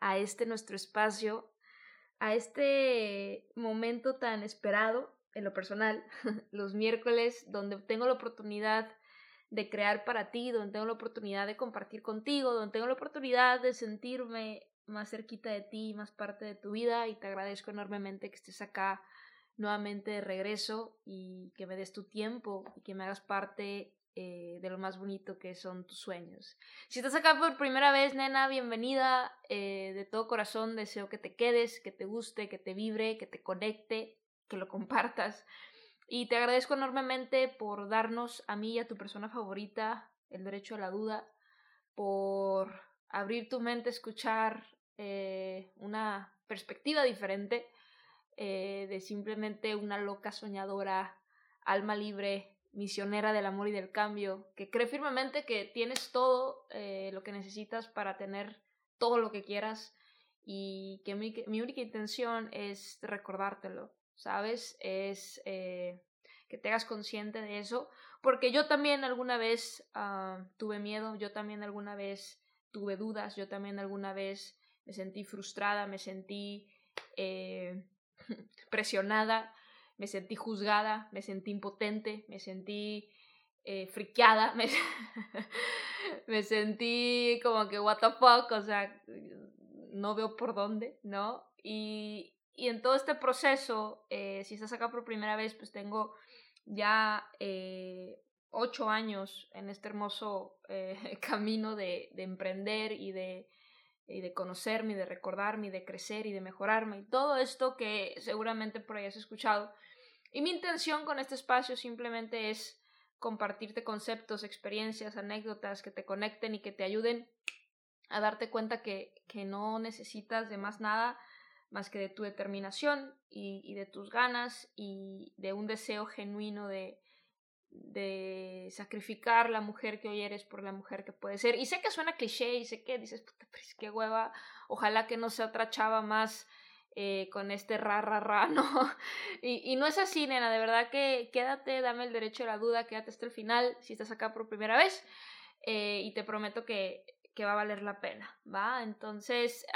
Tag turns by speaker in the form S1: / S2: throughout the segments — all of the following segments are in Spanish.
S1: a este nuestro espacio, a este momento tan esperado en lo personal, los miércoles, donde tengo la oportunidad de crear para ti, donde tengo la oportunidad de compartir contigo, donde tengo la oportunidad de sentirme más cerquita de ti, más parte de tu vida y te agradezco enormemente que estés acá nuevamente de regreso y que me des tu tiempo y que me hagas parte eh, de lo más bonito que son tus sueños. Si estás acá por primera vez, nena, bienvenida. Eh, de todo corazón deseo que te quedes, que te guste, que te vibre, que te conecte, que lo compartas. Y te agradezco enormemente por darnos a mí y a tu persona favorita el derecho a la duda, por abrir tu mente, escuchar eh, una perspectiva diferente de simplemente una loca soñadora, alma libre, misionera del amor y del cambio, que cree firmemente que tienes todo eh, lo que necesitas para tener todo lo que quieras y que mi, única intención es recordártelo, ¿sabes? Es eh, que te hagas consciente de eso, porque yo también alguna vez ah, tuve miedo, yo también alguna vez tuve dudas, yo también alguna vez me sentí frustrada, me sentí eh, presionada, me sentí juzgada, me sentí impotente, me sentí eh, friqueada, me, sentí como que what the fuck, o sea, no veo por dónde, ¿no? Y, y en todo este proceso, eh, si estás acá por primera vez, pues tengo ya eh, ocho años en este hermoso eh, camino de, de, emprender y de, y de conocerme, de recordarme, de crecer y de mejorarme, y todo esto que seguramente por ahí has escuchado. Y mi intención con este espacio simplemente es compartirte conceptos, experiencias, anécdotas que te conecten y que te ayuden a darte cuenta que, que no necesitas de más nada más que de tu determinación y, y, de tus ganas y de un deseo genuino de, de sacrificar la mujer que hoy eres por la mujer que puedes ser. Y sé que suena cliché y sé que dices, puta, pero es que hueva, ojalá que no sea otra chava más eh, con este ra, ra, ra, ¿no? Y, y, no es así, nena, de verdad que quédate, dame el derecho a la duda, quédate hasta el final si estás acá por primera vez eh, y te prometo que, que, va a valer la pena, ¿va? Entonces,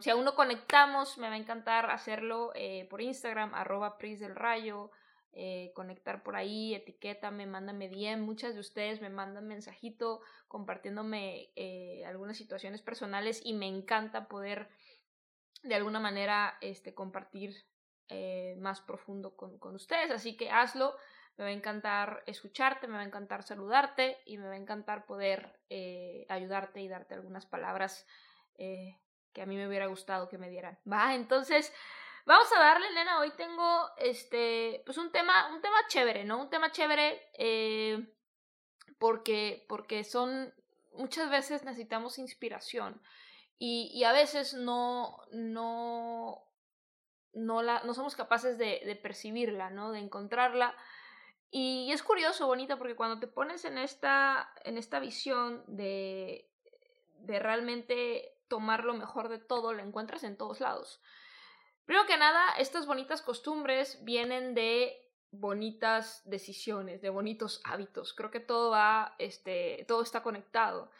S1: si aún no conectamos, me va a encantar hacerlo eh, por Instagram, arroba Pris del Rayo, eh, conectar por ahí, etiquétame, mándame bien. Muchas de ustedes me mandan mensajito compartiéndome algunas situaciones personales y me encanta poder de alguna manera este, compartir eh, más profundo con, con, ustedes. Así que hazlo. Me va a encantar escucharte, me va a encantar saludarte y me va a encantar poder eh, ayudarte y darte algunas palabras eh, que a mí me hubiera gustado que me dieran. Va, entonces vamos a darle, nena. Hoy tengo este, pues un tema, un tema chévere, ¿no? Un tema chévere porque, porque son muchas veces necesitamos inspiración. Y, a veces no, no, no, la, no somos capaces de, de percibirla, ¿no? De encontrarla. Y es curioso, bonita, porque cuando te pones en esta, en esta visión de, de realmente tomar lo mejor de todo, la encuentras en todos lados. Primero que nada, estas bonitas costumbres vienen de bonitas decisiones, de bonitos hábitos. Creo que todo va, este, todo está conectado.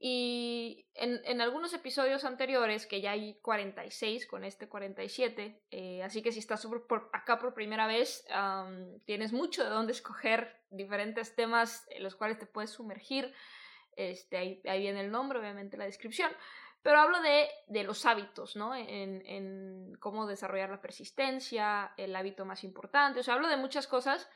S1: Y en, en, algunos episodios anteriores, que ya hay 46 con este 47, eh, así que si estás acá por primera vez, um, tienes mucho de dónde escoger diferentes temas en los cuales te puedes sumergir. Este, ahí, ahí viene el nombre, obviamente la descripción. Pero hablo de, de los hábitos, ¿no? En, en, cómo desarrollar la persistencia, el hábito más importante. O sea, hablo de muchas cosas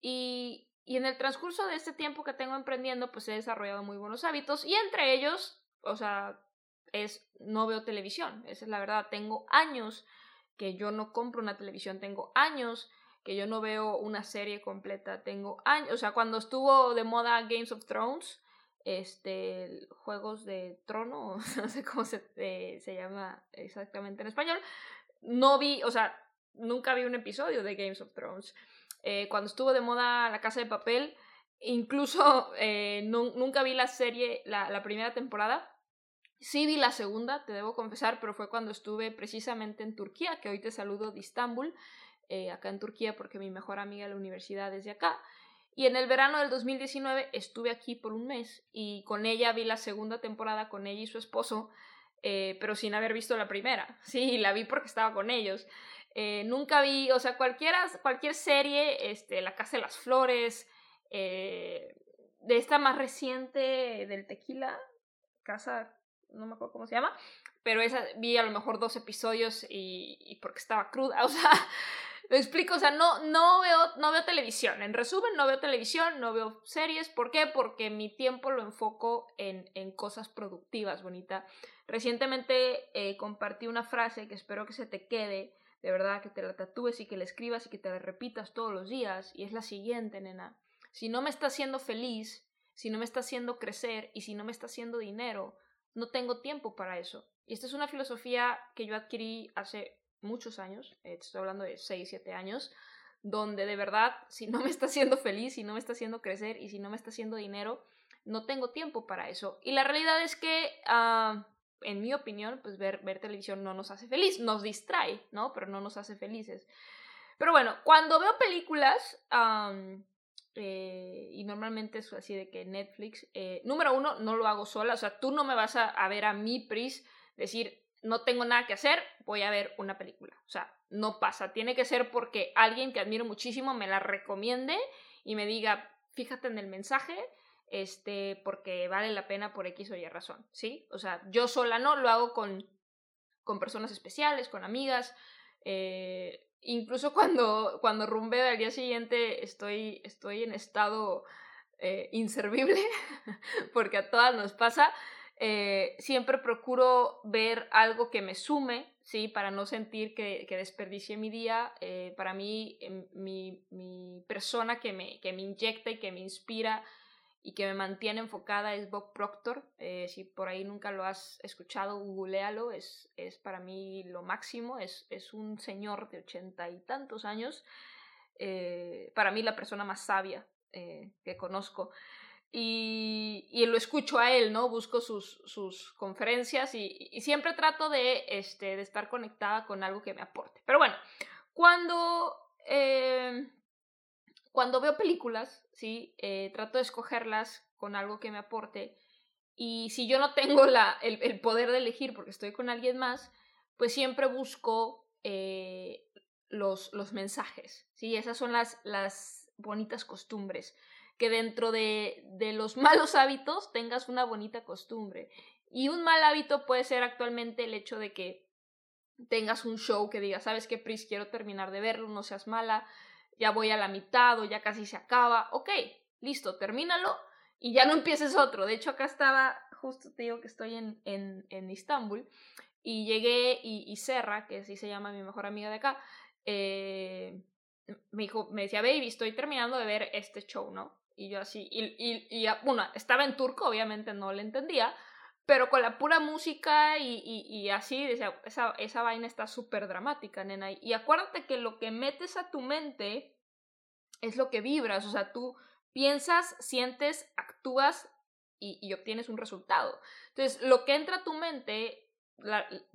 S1: Y, y en el transcurso de este tiempo que tengo emprendiendo, pues he desarrollado muy buenos hábitos y entre ellos, o sea, es no veo televisión, esa es la verdad, tengo años que yo no compro una televisión, tengo años que yo no veo una serie completa, tengo años, o sea, cuando estuvo de moda Games of Thrones, este, Juegos de Trono, no sé cómo se, eh, se llama exactamente en español, no vi, o sea, nunca vi un episodio de Games of Thrones. Eh, cuando estuvo de moda La Casa de Papel, incluso eh, nunca vi la serie, la, la, primera temporada. Sí vi la segunda, te debo confesar, pero fue cuando estuve precisamente en Turquía, que hoy te saludo de Istambul, eh, acá en Turquía, porque mi mejor amiga de la universidad es de acá. Y en el verano del 2019 estuve aquí por un mes y con ella vi la segunda temporada, con ella y su esposo, pero sin haber visto la primera. Sí, la vi porque estaba con ellos. Eh, nunca vi, o sea, cualquiera, cualquier serie, este, La Casa de las Flores, eh, de esta más reciente del tequila, Casa, no me acuerdo cómo se llama, pero esa vi a lo mejor dos episodios y, porque estaba cruda, o sea, lo explico, o sea, no, no, veo, no veo televisión, en resumen, no veo televisión, no veo series, ¿por qué? Porque mi tiempo lo enfoco en, en cosas productivas, bonita. Recientemente eh, compartí una frase que espero que se te quede, de verdad, que te la tatúes y que la escribas y que te la repitas todos los días. Y es la siguiente, nena. Si no me está haciendo feliz, si no me está haciendo crecer y si no me está haciendo dinero, no tengo tiempo para eso. Y esta es una filosofía que yo adquirí hace muchos años, eh, estoy hablando de 6, 7 años, donde de verdad, si no me está haciendo feliz, si no me está haciendo crecer y si no me está haciendo dinero, no tengo tiempo para eso. Y la realidad es que ah, en mi opinión, pues ver, ver televisión no nos hace feliz, nos distrae, ¿no? Pero no nos hace felices. Pero bueno, cuando veo películas, eh, y normalmente es así de que Netflix, eh, número uno, no lo hago sola, o sea, tú no me vas a, a, ver a mí, Pris, decir, no tengo nada que hacer, voy a ver una película. O sea, no pasa, tiene que ser porque alguien que admiro muchísimo me la recomiende y me diga, fíjate en el mensaje, este, porque vale la pena por X o Y razón, ¿sí? O sea, yo sola no, lo hago con, con personas especiales, con amigas, eh, incluso cuando, cuando rumbeo al día siguiente estoy, estoy en estado eh, inservible, porque a todas nos pasa, eh, siempre procuro ver algo que me sume, ¿sí? Para no sentir que, que desperdicié mi día. para mí, em, mi, mi persona que me, que me inyecta y que me inspira y que me mantiene enfocada es Bob Proctor. Eh, si por ahí nunca lo has escuchado, googlealo, es, es para mí lo máximo. Es, es un señor de ochenta y tantos años, eh, para mí la persona más sabia eh, que conozco. Y, y, lo escucho a él, ¿no? Busco sus, sus conferencias y, y, siempre trato de, este, de estar conectada con algo que me aporte. Pero bueno, cuando cuando veo películas, ¿sí? Eh, trato de escogerlas con algo que me aporte. Y si yo no tengo la, el, poder de elegir porque estoy con alguien más, pues siempre busco eh, los, los mensajes, ¿sí? Esas son las, las bonitas costumbres. Que dentro de, de los malos hábitos tengas una bonita costumbre. Y un mal hábito puede ser actualmente el hecho de que tengas un show que diga, sabes qué, Pris, quiero terminar de verlo, no seas mala, ya voy a la mitad o ya casi se acaba, ok, listo, termínalo y ya no empieces otro. De hecho, acá estaba, justo te digo que estoy en, en, en Istambul y llegué y, y, Serra, que así se llama mi mejor amiga de acá, eh, me dijo, me decía, baby, estoy terminando de ver este show, ¿no? Y yo así, y, y, y bueno, estaba en turco, obviamente no le entendía, pero con la pura música y, y, así, esa, esa vaina está súper dramática, nena. Y acuérdate que lo que metes a tu mente es lo que vibras, o sea, tú piensas, sientes, actúas y, obtienes un resultado. Entonces, lo que entra a tu mente,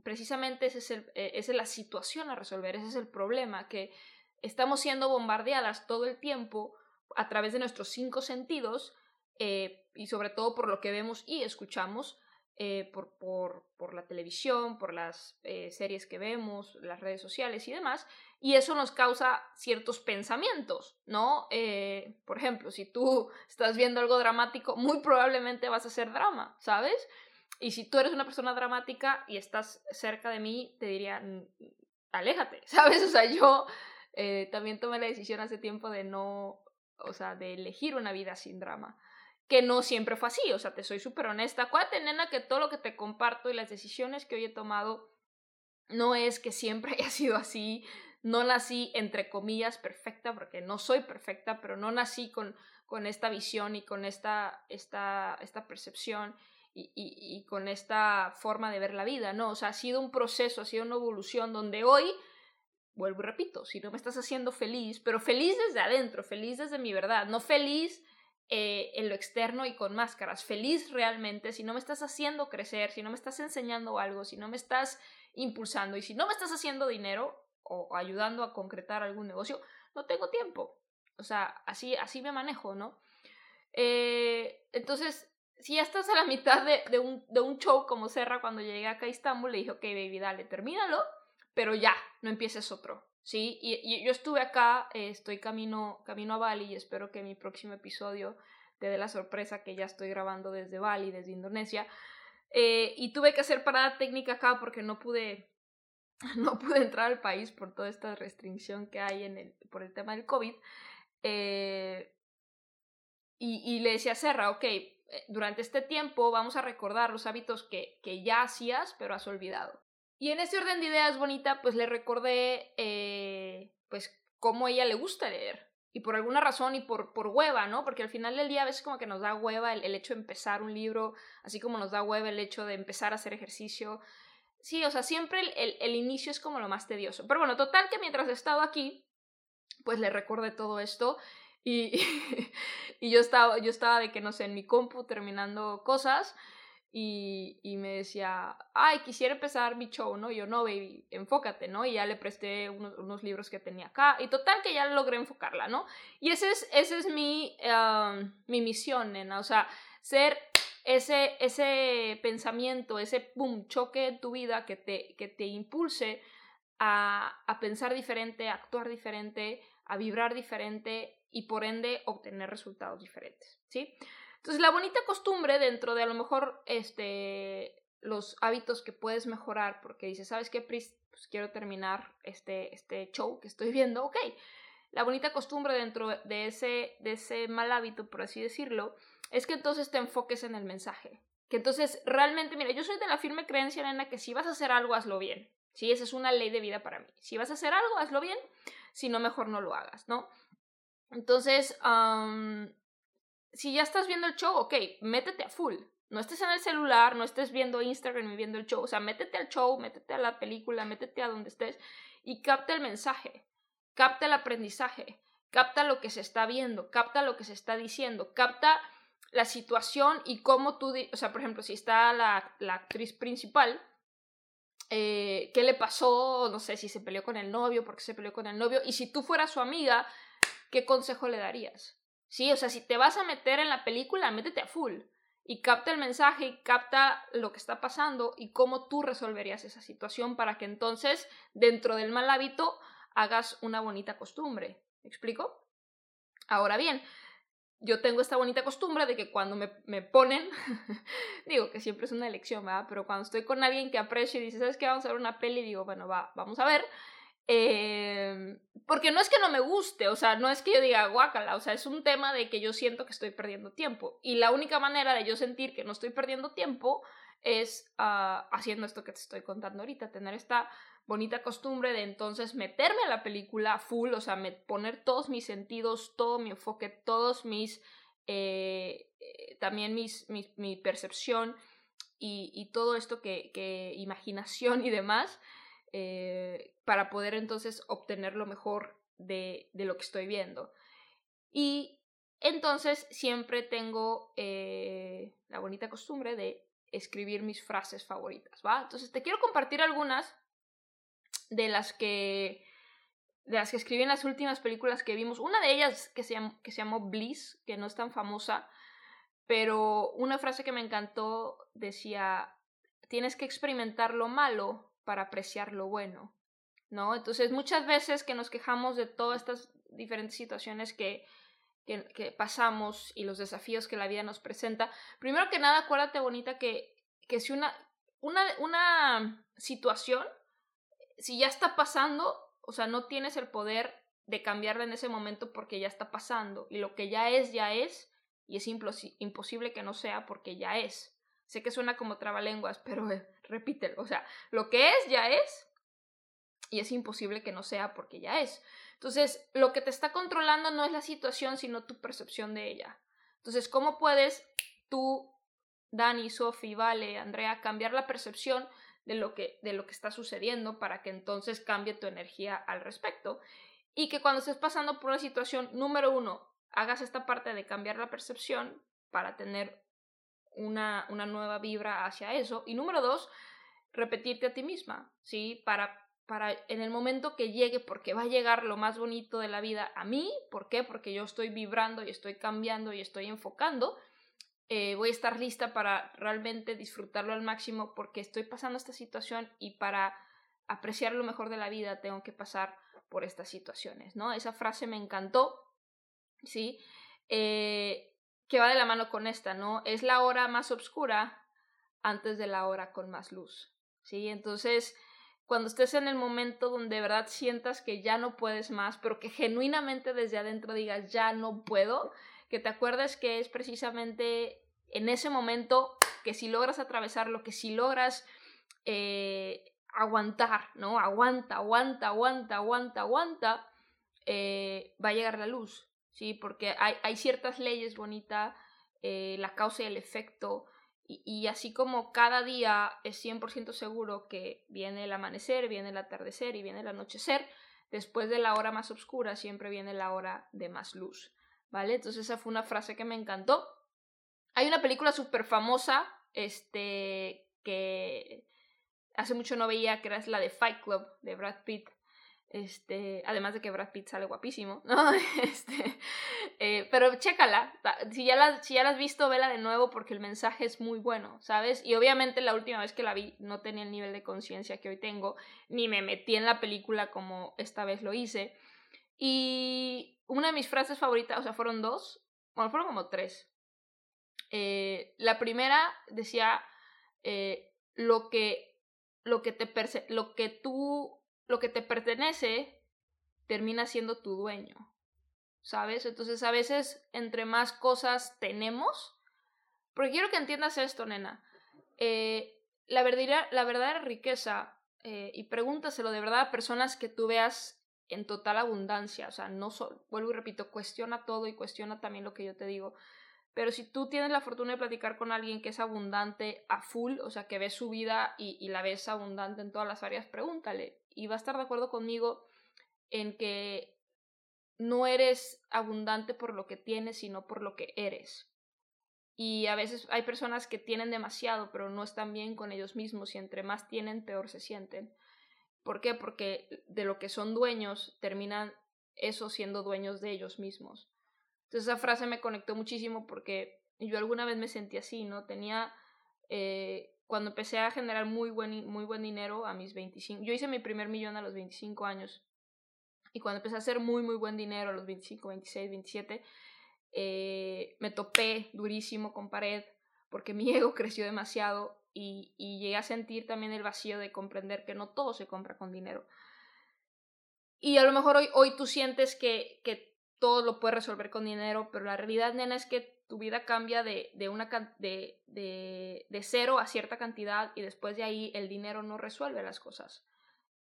S1: precisamente ese es, el, esa es la situación a resolver, ese es el problema, que estamos siendo bombardeadas todo el tiempo a través de nuestros cinco sentidos eh, y sobre todo por lo que vemos y escuchamos eh, por, por, por, la televisión, por las eh, series que vemos, las redes sociales y demás, y eso nos causa ciertos pensamientos, ¿no? Eh, por ejemplo, si tú estás viendo algo dramático, muy probablemente vas a hacer drama, ¿sabes? Y si tú eres una persona dramática y estás cerca de mí, te diría, aléjate, ¿sabes? O sea, yo también tomé la decisión hace tiempo de no o sea, de elegir una vida sin drama. Que no siempre fue así, o sea, te soy súper honesta. Acuérdate, nena, que todo lo que te comparto y las decisiones que hoy he tomado no es que siempre haya sido así. No nací, entre comillas, perfecta, porque no soy perfecta, pero no nací con, con esta visión y con esta, esta, esta percepción y, y, con esta forma de ver la vida, ¿no? O sea, ha sido un proceso, ha sido una evolución donde hoy, vuelvo y repito, si no me estás haciendo feliz, pero feliz desde adentro, feliz desde mi verdad, no feliz eh, en lo externo y con máscaras, feliz realmente si no me estás haciendo crecer, si no me estás enseñando algo, si no me estás impulsando y si no me estás haciendo dinero o ayudando a concretar algún negocio, no tengo tiempo. O sea, así, así me manejo, ¿no? Eh, entonces, si ya estás a la mitad de, un, de, un, show como Serra cuando llegué acá a Istambul, le dije, ok, baby, dale, termínalo, pero ya, no empieces otro, ¿sí? Y, y yo estuve acá, eh, estoy camino, camino a Bali y espero que mi próximo episodio te dé la sorpresa que ya estoy grabando desde Bali, desde Indonesia. Eh, y tuve que hacer parada técnica acá porque no pude, no pude entrar al país por toda esta restricción que hay en el, por el tema del COVID. Eh, y, y, le decía a Serra, ok, durante este tiempo vamos a recordar los hábitos que, que ya hacías, pero has olvidado. Y en ese orden de ideas bonita, pues le recordé, eh, pues, cómo ella le gusta leer. Y por alguna razón y por, por hueva, ¿no? Porque al final del día a veces como que nos da hueva el, hecho de empezar un libro, así como nos da hueva el hecho de empezar a hacer ejercicio. Sí, o sea, siempre el, el, el inicio es como lo más tedioso. Pero bueno, total que mientras he estado aquí, pues le recordé todo esto y, y yo, estaba, yo estaba de que, no sé, en mi compu terminando cosas y, y, me decía, ay, quisiera empezar mi show, ¿no? yo, no, baby, enfócate, ¿no? Y ya le presté unos, unos libros que tenía acá y total que ya logré enfocarla, ¿no? Y ese es, ese es mi, mi misión, nena, o sea, ser ese, ese pensamiento, ese boom, choque en tu vida que te, que te impulse a, a pensar diferente, a actuar diferente, a vibrar diferente y por ende obtener resultados diferentes, ¿sí? Entonces la bonita costumbre dentro de a lo mejor este los hábitos que puedes mejorar porque dices, ¿sabes qué, Pris? Pues quiero terminar este, este show que estoy viendo, ok. La bonita costumbre dentro de ese, de ese mal hábito, por así decirlo, es que entonces te enfoques en el mensaje. Que entonces realmente, mira, yo soy de la firme creencia, nena, que si vas a hacer algo, hazlo bien. Sí, esa es una ley de vida para mí. Si vas a hacer algo, hazlo bien. Si no, mejor no lo hagas, ¿no? Entonces, si ya estás viendo el show, ok, métete a full. No estés en el celular, no estés viendo Instagram y viendo el show. O sea, métete al show, métete a la película, métete a donde estés y capta el mensaje, capta el aprendizaje, capta lo que se está viendo, capta lo que se está diciendo, capta la situación y cómo tú, o sea, por ejemplo, si está la, la actriz principal, eh, qué le pasó, no sé si se peleó con el novio, por qué se peleó con el novio, y si tú fueras su amiga, ¿qué consejo le darías? Sí, o sea, si te vas a meter en la película, métete a full y capta el mensaje y capta lo que está pasando y cómo tú resolverías esa situación para que entonces, dentro del mal hábito, hagas una bonita costumbre. ¿Me explico? Ahora bien, yo tengo esta bonita costumbre de que cuando me, me ponen, digo que siempre es una elección, ¿verdad? Pero cuando estoy con alguien que aprecio y dice, ¿sabes qué? Vamos a ver una peli, digo, bueno, va, vamos a ver. Eh, porque no es que no me guste, o sea, no es que yo diga guácala, o sea, es un tema de que yo siento que estoy perdiendo tiempo. Y la única manera de yo sentir que no estoy perdiendo tiempo es uh, haciendo esto que te estoy contando ahorita, tener esta bonita costumbre de entonces meterme a la película full, o sea, poner todos mis sentidos, todo mi enfoque, todos mis, eh, eh, también mis, mi percepción y, todo esto que, imaginación y demás, eh, para poder entonces obtener lo mejor de, de, lo que estoy viendo. Y entonces siempre tengo eh, la bonita costumbre de escribir mis frases favoritas, ¿va? Entonces te quiero compartir algunas de las que de las que escribí en las últimas películas que vimos. Una de ellas que se, llamó, que se llamó Bliss, que no es tan famosa, pero una frase que me encantó decía, tienes que experimentar lo malo para apreciar lo bueno, ¿no? Entonces muchas veces que nos quejamos de todas estas diferentes situaciones que, que, pasamos y los desafíos que la vida nos presenta, primero que nada acuérdate bonita que, que si una, una, una situación si ya está pasando, o sea, no tienes el poder de cambiarla en ese momento porque ya está pasando. Y lo que ya es, ya es, y es imposible que no sea porque ya es. Sé que suena como trabalenguas, pero eh, repítelo. O sea, lo que es, ya es, y es imposible que no sea porque ya es. Entonces, lo que te está controlando no es la situación, sino tu percepción de ella. Entonces, ¿cómo puedes tú, Dani, Sofi, Vale, Andrea, cambiar la percepción de lo, que, de lo que está sucediendo para que entonces cambie tu energía al respecto? Y que cuando estés pasando por una situación, número uno, hagas esta parte de cambiar la percepción para tener una, una nueva vibra hacia eso. Y número dos, repetirte a ti misma, ¿sí? Para para en el momento que llegue, porque va a llegar lo más bonito de la vida a mí, ¿por qué? Porque yo estoy vibrando y estoy cambiando y estoy enfocando, eh, voy a estar lista para realmente disfrutarlo al máximo porque estoy pasando esta situación y para apreciar lo mejor de la vida tengo que pasar por estas situaciones, ¿no? Esa frase me encantó, ¿sí? Eh, que va de la mano con esta, ¿no? Es la hora más oscura antes de la hora con más luz, ¿sí? Entonces, cuando estés en el momento donde de verdad sientas que ya no puedes más, pero que genuinamente desde adentro digas ya no puedo, que te acuerdes que es precisamente en ese momento que si logras atravesarlo, que si logras eh, aguantar, ¿no? Aguanta, aguanta, aguanta, aguanta, aguanta, eh, va a llegar la luz, ¿sí? Porque hay, ciertas leyes bonitas, eh, la causa y el efecto, y, así como cada día es 100% seguro que viene el amanecer, viene el atardecer y viene el anochecer, después de la hora más oscura siempre viene la hora de más luz, ¿vale? Entonces esa fue una frase que me encantó. Hay una película súper famosa, este, que hace mucho no veía, que era la de Fight Club, de Brad Pitt, este, además de que Brad Pitt sale guapísimo, ¿no? Este, eh, pero chécala, si ya, la, si ya la has visto, vela de nuevo porque el mensaje es muy bueno, ¿sabes? Y obviamente la última vez que la vi no tenía el nivel de conciencia que hoy tengo, ni me metí en la película como esta vez lo hice. Y una de mis frases favoritas, o sea, fueron dos, bueno, fueron como tres. Eh, la primera decía, eh, lo que, lo que te lo que tú lo que te pertenece termina siendo tu dueño, ¿sabes? Entonces a veces entre más cosas tenemos, porque quiero que entiendas esto, nena, eh, la, verdadera, la riqueza, eh, y pregúntaselo de verdad a personas que tú veas en total abundancia, o sea, no vuelvo y repito, cuestiona todo y cuestiona también lo que yo te digo. Pero si tú tienes la fortuna de platicar con alguien que es abundante a full, o sea, que ves su vida y, y la ves abundante en todas las áreas, pregúntale, y va a estar de acuerdo conmigo en que no eres abundante por lo que tienes, sino por lo que eres. Y a veces hay personas que tienen demasiado, pero no están bien con ellos mismos y entre más tienen, peor se sienten. ¿Por qué? Porque de lo que son dueños terminan eso siendo dueños de ellos mismos. Entonces esa frase me conectó muchísimo porque yo alguna vez me sentí así, ¿no? Tenía eh, cuando empecé a generar muy buen, muy buen dinero a mis 25, yo hice mi primer millón a los 25 años. Y cuando empecé a hacer muy, muy buen dinero a los 25, 26, 27, me topé durísimo con pared porque mi ego creció demasiado y, y, llegué a sentir también el vacío de comprender que no todo se compra con dinero. Y a lo mejor hoy, hoy tú sientes que, que todo lo puedes resolver con dinero, pero la realidad, nena, es que tu vida cambia de, de, una, de, de, de cero a cierta cantidad y después de ahí el dinero no resuelve las cosas.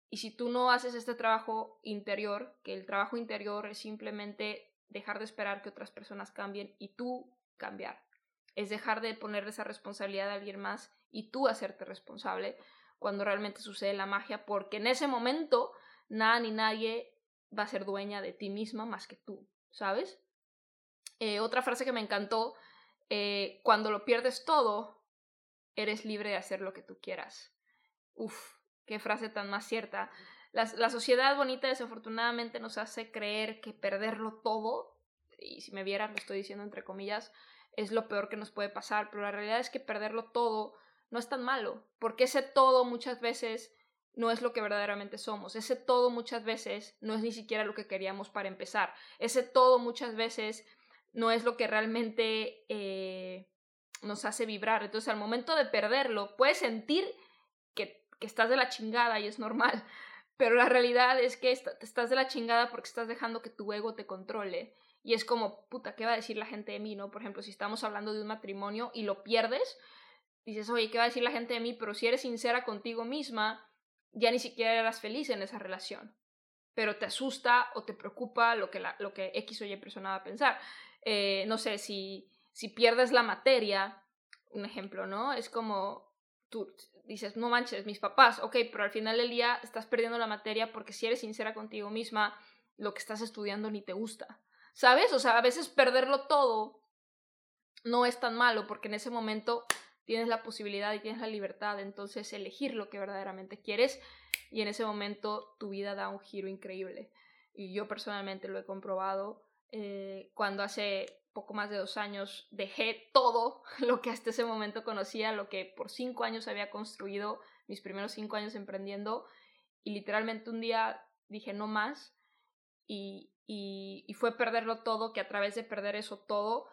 S1: Y si tú no haces este trabajo interior, que el trabajo interior es simplemente dejar de esperar que otras personas cambien y tú cambiar, es dejar de poner esa responsabilidad a alguien más y tú hacerte responsable cuando realmente sucede la magia, porque en ese momento nada ni nadie va a ser dueña de ti misma más que tú, ¿sabes? Eh, otra frase que me encantó, eh, cuando lo pierdes todo, eres libre de hacer lo que tú quieras. Uf, qué frase tan más cierta. La, la, sociedad bonita desafortunadamente nos hace creer que perderlo todo, y si me vieras lo estoy diciendo entre comillas, es lo peor que nos puede pasar, pero la realidad es que perderlo todo no es tan malo, porque ese todo muchas veces no es lo que verdaderamente somos, ese todo muchas veces no es ni siquiera lo que queríamos para empezar, ese todo muchas veces no es lo que realmente eh, nos hace vibrar. Entonces, al momento de perderlo, puedes sentir que, estás de la chingada y es normal, pero la realidad es que estás de la chingada porque estás dejando que tu ego te controle. Y es como, puta, ¿qué va a decir la gente de mí, no? Por ejemplo, si estamos hablando de un matrimonio y lo pierdes, dices, oye, ¿qué va a decir la gente de mí? Pero si eres sincera contigo misma, ya ni siquiera eras feliz en esa relación. Pero te asusta o te preocupa lo que, la, lo que X o Y persona va a pensar. Eh, no sé, si, si pierdes la materia, un ejemplo, ¿no? Es como tú dices, no manches, mis papás, ok, pero al final del día estás perdiendo la materia porque si eres sincera contigo misma, lo que estás estudiando ni te gusta. ¿Sabes? O sea, a veces perderlo todo no es tan malo porque en ese momento tienes la posibilidad y tienes la libertad de entonces elegir lo que verdaderamente quieres y en ese momento tu vida da un giro increíble. Y yo personalmente lo he comprobado eh, cuando hace poco más de dos años dejé todo lo que hasta ese momento conocía, lo que por cinco años había construido, mis primeros cinco años emprendiendo, y literalmente un día dije no más y, y, fue perderlo todo, que a través de perder eso todo,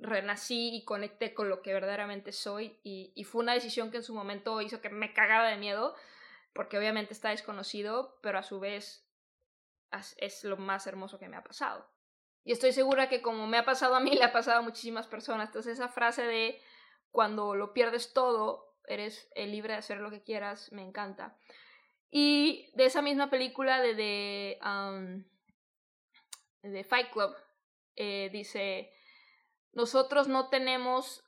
S1: renací y conecté con lo que verdaderamente soy y, y, fue una decisión que en su momento hizo que me cagara de miedo, porque obviamente está desconocido, pero a su vez es lo más hermoso que me ha pasado. Y estoy segura que como me ha pasado a mí, le ha pasado a muchísimas personas. Entonces esa frase de cuando lo pierdes todo, eres libre de hacer lo que quieras, me encanta. Y de esa misma película de, de de Fight Club, eh, dice, nosotros no tenemos,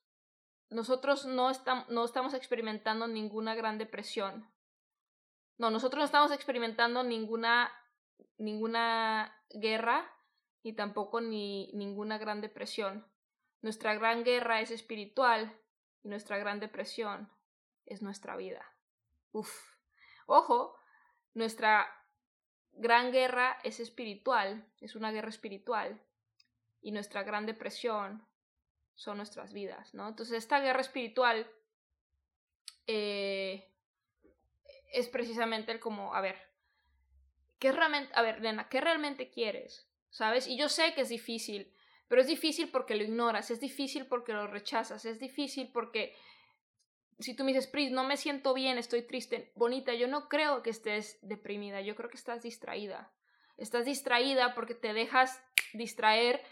S1: nosotros no, estamos no estamos experimentando ninguna gran depresión. No, nosotros no estamos experimentando ninguna, ninguna guerra ni tampoco ni ninguna gran depresión. Nuestra gran guerra es espiritual y nuestra gran depresión es nuestra vida. Uf. Ojo, nuestra gran guerra es espiritual, es una guerra espiritual, y nuestra gran depresión son nuestras vidas, ¿no? Entonces, esta guerra espiritual eh, es precisamente el como, a ver, ¿qué realmente, a ver, Lena, ¿qué realmente quieres? ¿Sabes? Y yo sé que es difícil, pero es difícil porque lo ignoras, es difícil porque lo rechazas, es difícil porque si tú me dices, Pris, no me siento bien, estoy triste, bonita, yo no creo que estés deprimida, yo creo que estás distraída. Estás distraída porque te dejas distraer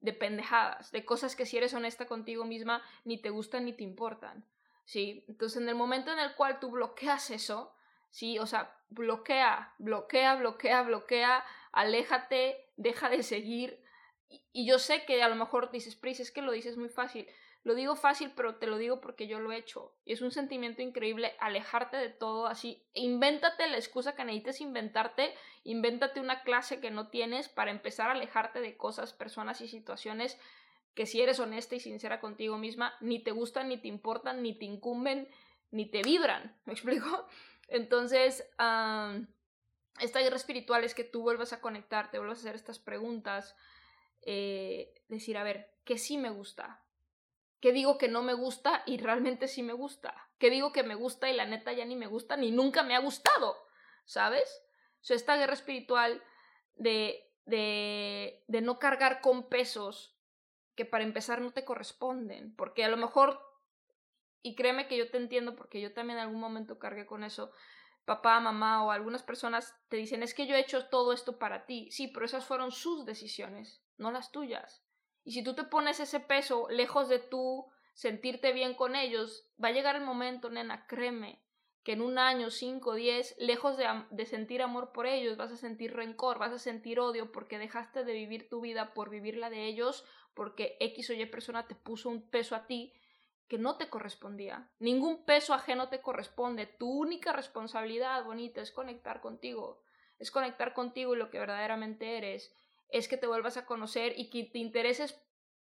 S1: de pendejadas, de cosas que si eres honesta contigo misma ni te gustan ni te importan. ¿Sí? Entonces, en el momento en el cual tú bloqueas eso, ¿sí? O sea, bloquea, bloquea, bloquea, bloquea, aléjate, deja de seguir. Y, yo sé que a lo mejor dices, Pris, es que lo dices muy fácil. Lo digo fácil, pero te lo digo porque yo lo he hecho. Y es un sentimiento increíble alejarte de todo así. Invéntate la excusa que necesites inventarte. Invéntate una clase que no tienes para empezar a alejarte de cosas, personas y situaciones que si eres honesta y sincera contigo misma, ni te gustan, ni te importan, ni te incumben, ni te vibran. ¿Me explico? Entonces, esta guerra espiritual es que tú vuelvas a conectarte, vuelvas a hacer estas preguntas. Eh, decir, a ver, ¿qué sí me gusta? que digo que no me gusta y realmente sí me gusta, que digo que me gusta y la neta ya ni me gusta ni nunca me ha gustado, ¿sabes? O sea, esta guerra espiritual de, de, de no cargar con pesos que para empezar no te corresponden, porque a lo mejor, y créeme que yo te entiendo porque yo también en algún momento cargué con eso, papá, mamá o algunas personas te dicen, es que yo he hecho todo esto para ti, sí, pero esas fueron sus decisiones, no las tuyas. Y si tú te pones ese peso lejos de tú sentirte bien con ellos, va a llegar el momento, nena, créeme, que en un año, cinco, diez, lejos de, sentir amor por ellos, vas a sentir rencor, vas a sentir odio porque dejaste de vivir tu vida por vivir la de ellos, porque X o Y persona te puso un peso a ti que no te correspondía. Ningún peso ajeno te corresponde. Tu única responsabilidad, bonita, es conectar contigo. Es conectar contigo y lo que verdaderamente eres es que te vuelvas a conocer y que te intereses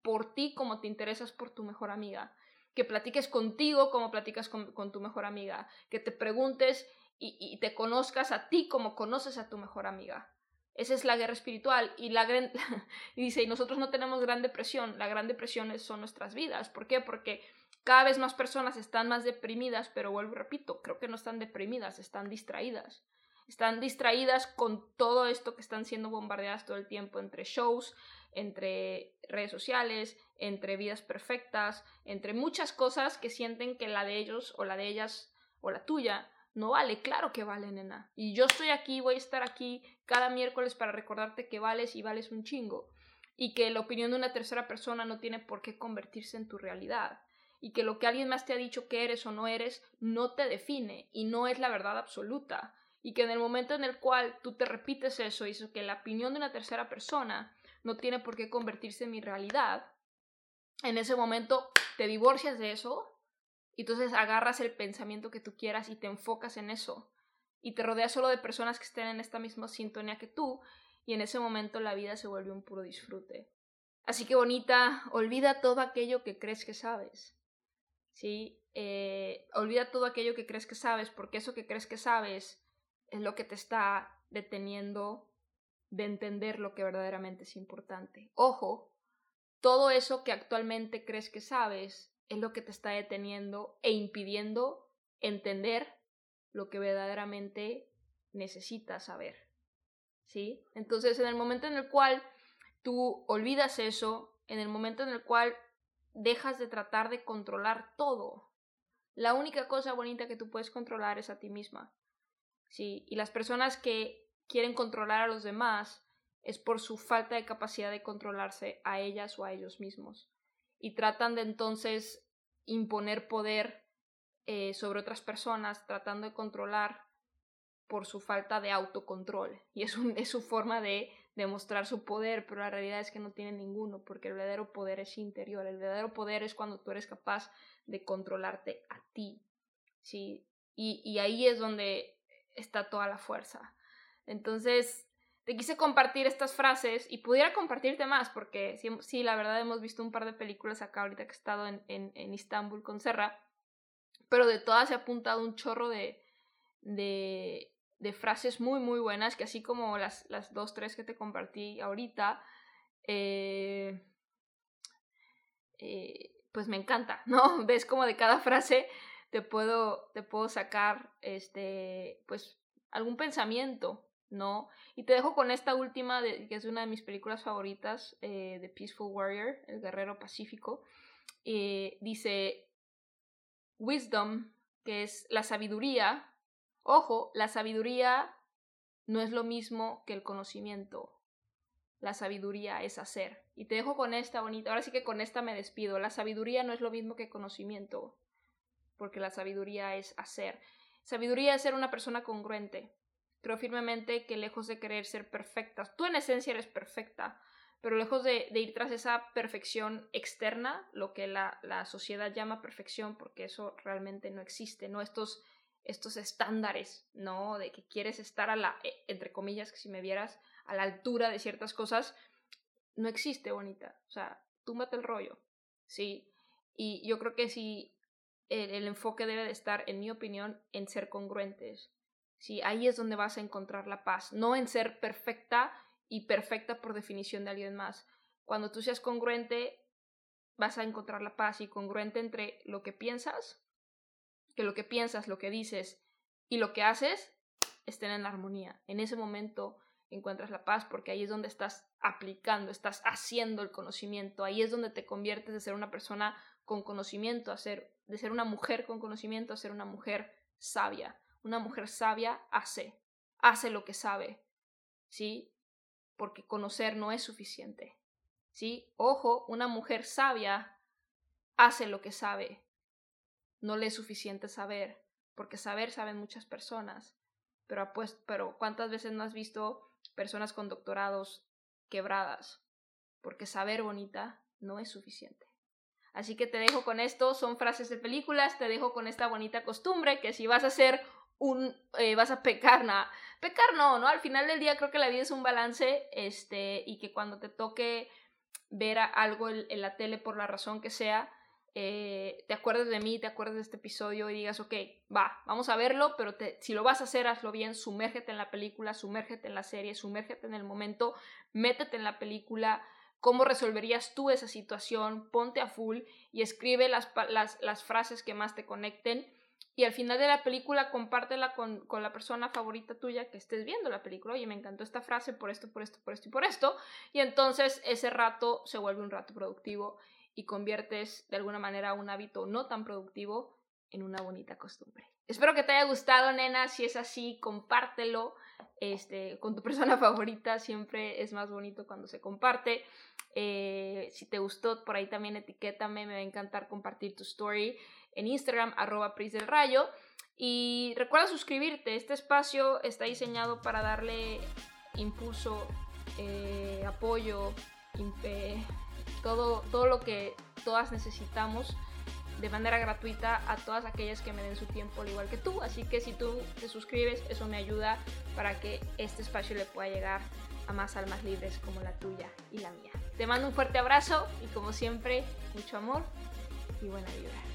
S1: por ti como te interesas por tu mejor amiga. Que platiques contigo como platicas con, tu mejor amiga. Que te preguntes y, te conozcas a ti como conoces a tu mejor amiga. Esa es la guerra espiritual. Y, la y dice, y nosotros no tenemos gran depresión. La gran depresión son nuestras vidas. ¿Por qué? Porque cada vez más personas están más deprimidas, pero vuelvo y repito, creo que no están deprimidas, están distraídas. Están distraídas con todo esto que están siendo bombardeadas todo el tiempo entre shows, entre redes sociales, entre vidas perfectas, entre muchas cosas que sienten que la de ellos o la de ellas o la tuya No vale, claro que vale, nena. Y yo estoy aquí, voy a estar aquí cada miércoles para recordarte que vales y vales un chingo. Y que la opinión de una tercera persona no tiene por qué convertirse en tu realidad. Y que lo que alguien más te ha dicho que eres o no eres no te define y no es la verdad absoluta. Y que en el momento en el cual tú te repites eso y eso que la opinión de una tercera persona no tiene por qué convertirse en mi realidad, en ese momento te divorcias de eso y entonces agarras el pensamiento que tú quieras y te enfocas en eso y te rodeas solo de personas que estén en esta misma sintonía que tú y en ese momento la vida se vuelve un puro disfrute. Así que bonita, olvida todo aquello que crees que sabes. ¿Sí? Eh, olvida todo aquello que crees que sabes porque eso que crees que sabes es lo que te está deteniendo de entender lo que verdaderamente es importante. Ojo, todo eso que actualmente crees que sabes es lo que te está deteniendo e impidiendo entender lo que verdaderamente necesitas saber. ¿Sí? Entonces, en el momento en el cual tú olvidas eso, en el momento en el cual dejas de tratar de controlar todo, la única cosa bonita que tú puedes controlar es a ti misma. ¿Sí? Y las personas que quieren controlar a los demás es por su falta de capacidad de controlarse a ellas o a ellos mismos. Y tratan de entonces imponer poder eh, sobre otras personas, tratando de controlar por su falta de autocontrol. Y es, es su forma de demostrar su poder, pero la realidad es que no tiene ninguno, porque el verdadero poder es interior. El verdadero poder es cuando tú eres capaz de controlarte a ti. ¿sí? Y, y ahí es donde está toda la fuerza. Entonces, te quise compartir estas frases y pudiera compartirte más, porque sí, la verdad hemos visto un par de películas acá ahorita que he estado en, en, en Istambul con Serra, pero de todas se ha apuntado un chorro de, de, de, frases muy, muy buenas, que así como las, las dos, tres que te compartí ahorita, eh, eh, pues me encanta, ¿no? Ves como de cada frase te puedo, te puedo sacar, este, pues, algún pensamiento, ¿no? Y te dejo con esta última, que es una de mis películas favoritas, eh, The Peaceful Warrior, El Guerrero Pacífico. Eh, dice, Wisdom, que es la sabiduría. Ojo, la sabiduría no es lo mismo que el conocimiento. La sabiduría es hacer. Y te dejo con esta bonita. Ahora sí que con esta me despido. La sabiduría no es lo mismo que conocimiento. Porque la sabiduría es hacer. Sabiduría es ser una persona congruente. Creo firmemente que lejos de querer ser perfectas, tú en esencia eres perfecta, pero lejos de, ir tras esa perfección externa, lo que la, sociedad llama perfección, porque eso realmente no existe, ¿no? Estos, estos estándares, ¿no? De que quieres estar a la, e, entre comillas, que si me vieras, a la altura de ciertas cosas, no existe, bonita. O sea, túmbate el rollo, ¿sí? Y yo creo que sí, el enfoque debe de estar, en mi opinión, en ser congruentes, ¿sí? Ahí es donde vas a encontrar la paz, no en ser perfecta y perfecta por definición de alguien más. Cuando tú seas congruente, vas a encontrar la paz y congruente entre lo que piensas, que lo que piensas, lo que dices y lo que haces estén en armonía. En ese momento encuentras la paz porque ahí es donde estás aplicando, estás haciendo el conocimiento, ahí es donde te conviertes de ser una persona con conocimiento a de ser una mujer con conocimiento a ser una mujer sabia. Una mujer sabia hace, hace lo que sabe, ¿sí? Porque conocer no es suficiente, ¿sí? Ojo, una mujer sabia hace lo que sabe. No le es suficiente saber, porque saber saben muchas personas, pero, pues, pero ¿cuántas veces no has visto personas con doctorados quebradas? Porque saber bonita no es suficiente. Así que te dejo con esto, son frases de películas, te dejo con esta bonita costumbre que si vas a hacer un, eh, vas a pecar, nada. Pecar no, ¿no? Al final del día creo que la vida es un balance, este, y que cuando te toque ver algo en, la tele por la razón que sea, eh, te acuerdes de mí, te acuerdes de este episodio y digas, ok, va, vamos a verlo, pero si lo vas a hacer, hazlo bien, sumérgete en la película, sumérgete en la serie, sumérgete en el momento, métete en la película, cómo resolverías tú esa situación, ponte a full y escribe las, las, las frases que más te conecten y al final de la película compártela con, con, la persona favorita tuya que estés viendo la película. Oye, me encantó esta frase por esto, por esto, por esto y por esto. Y entonces ese rato se vuelve un rato productivo y conviertes de alguna manera un hábito no tan productivo en una bonita costumbre. Espero que te haya gustado, nena. Si es así, compártelo este, con tu persona favorita. Siempre es más bonito cuando se comparte. Eh, si te gustó, por ahí también etiquétame. Me va a encantar compartir tu story en Instagram, arroba Pris del Rayo. Y recuerda suscribirte. Este espacio está diseñado para darle impulso, eh, apoyo, todo, todo lo que todas necesitamos de manera gratuita a todas aquellas que me den su tiempo al igual que tú. Así que si tú te suscribes, eso me ayuda para que este espacio le pueda llegar a más almas libres como la tuya y la mía. Te mando un fuerte abrazo y como siempre, mucho amor y buena vibra.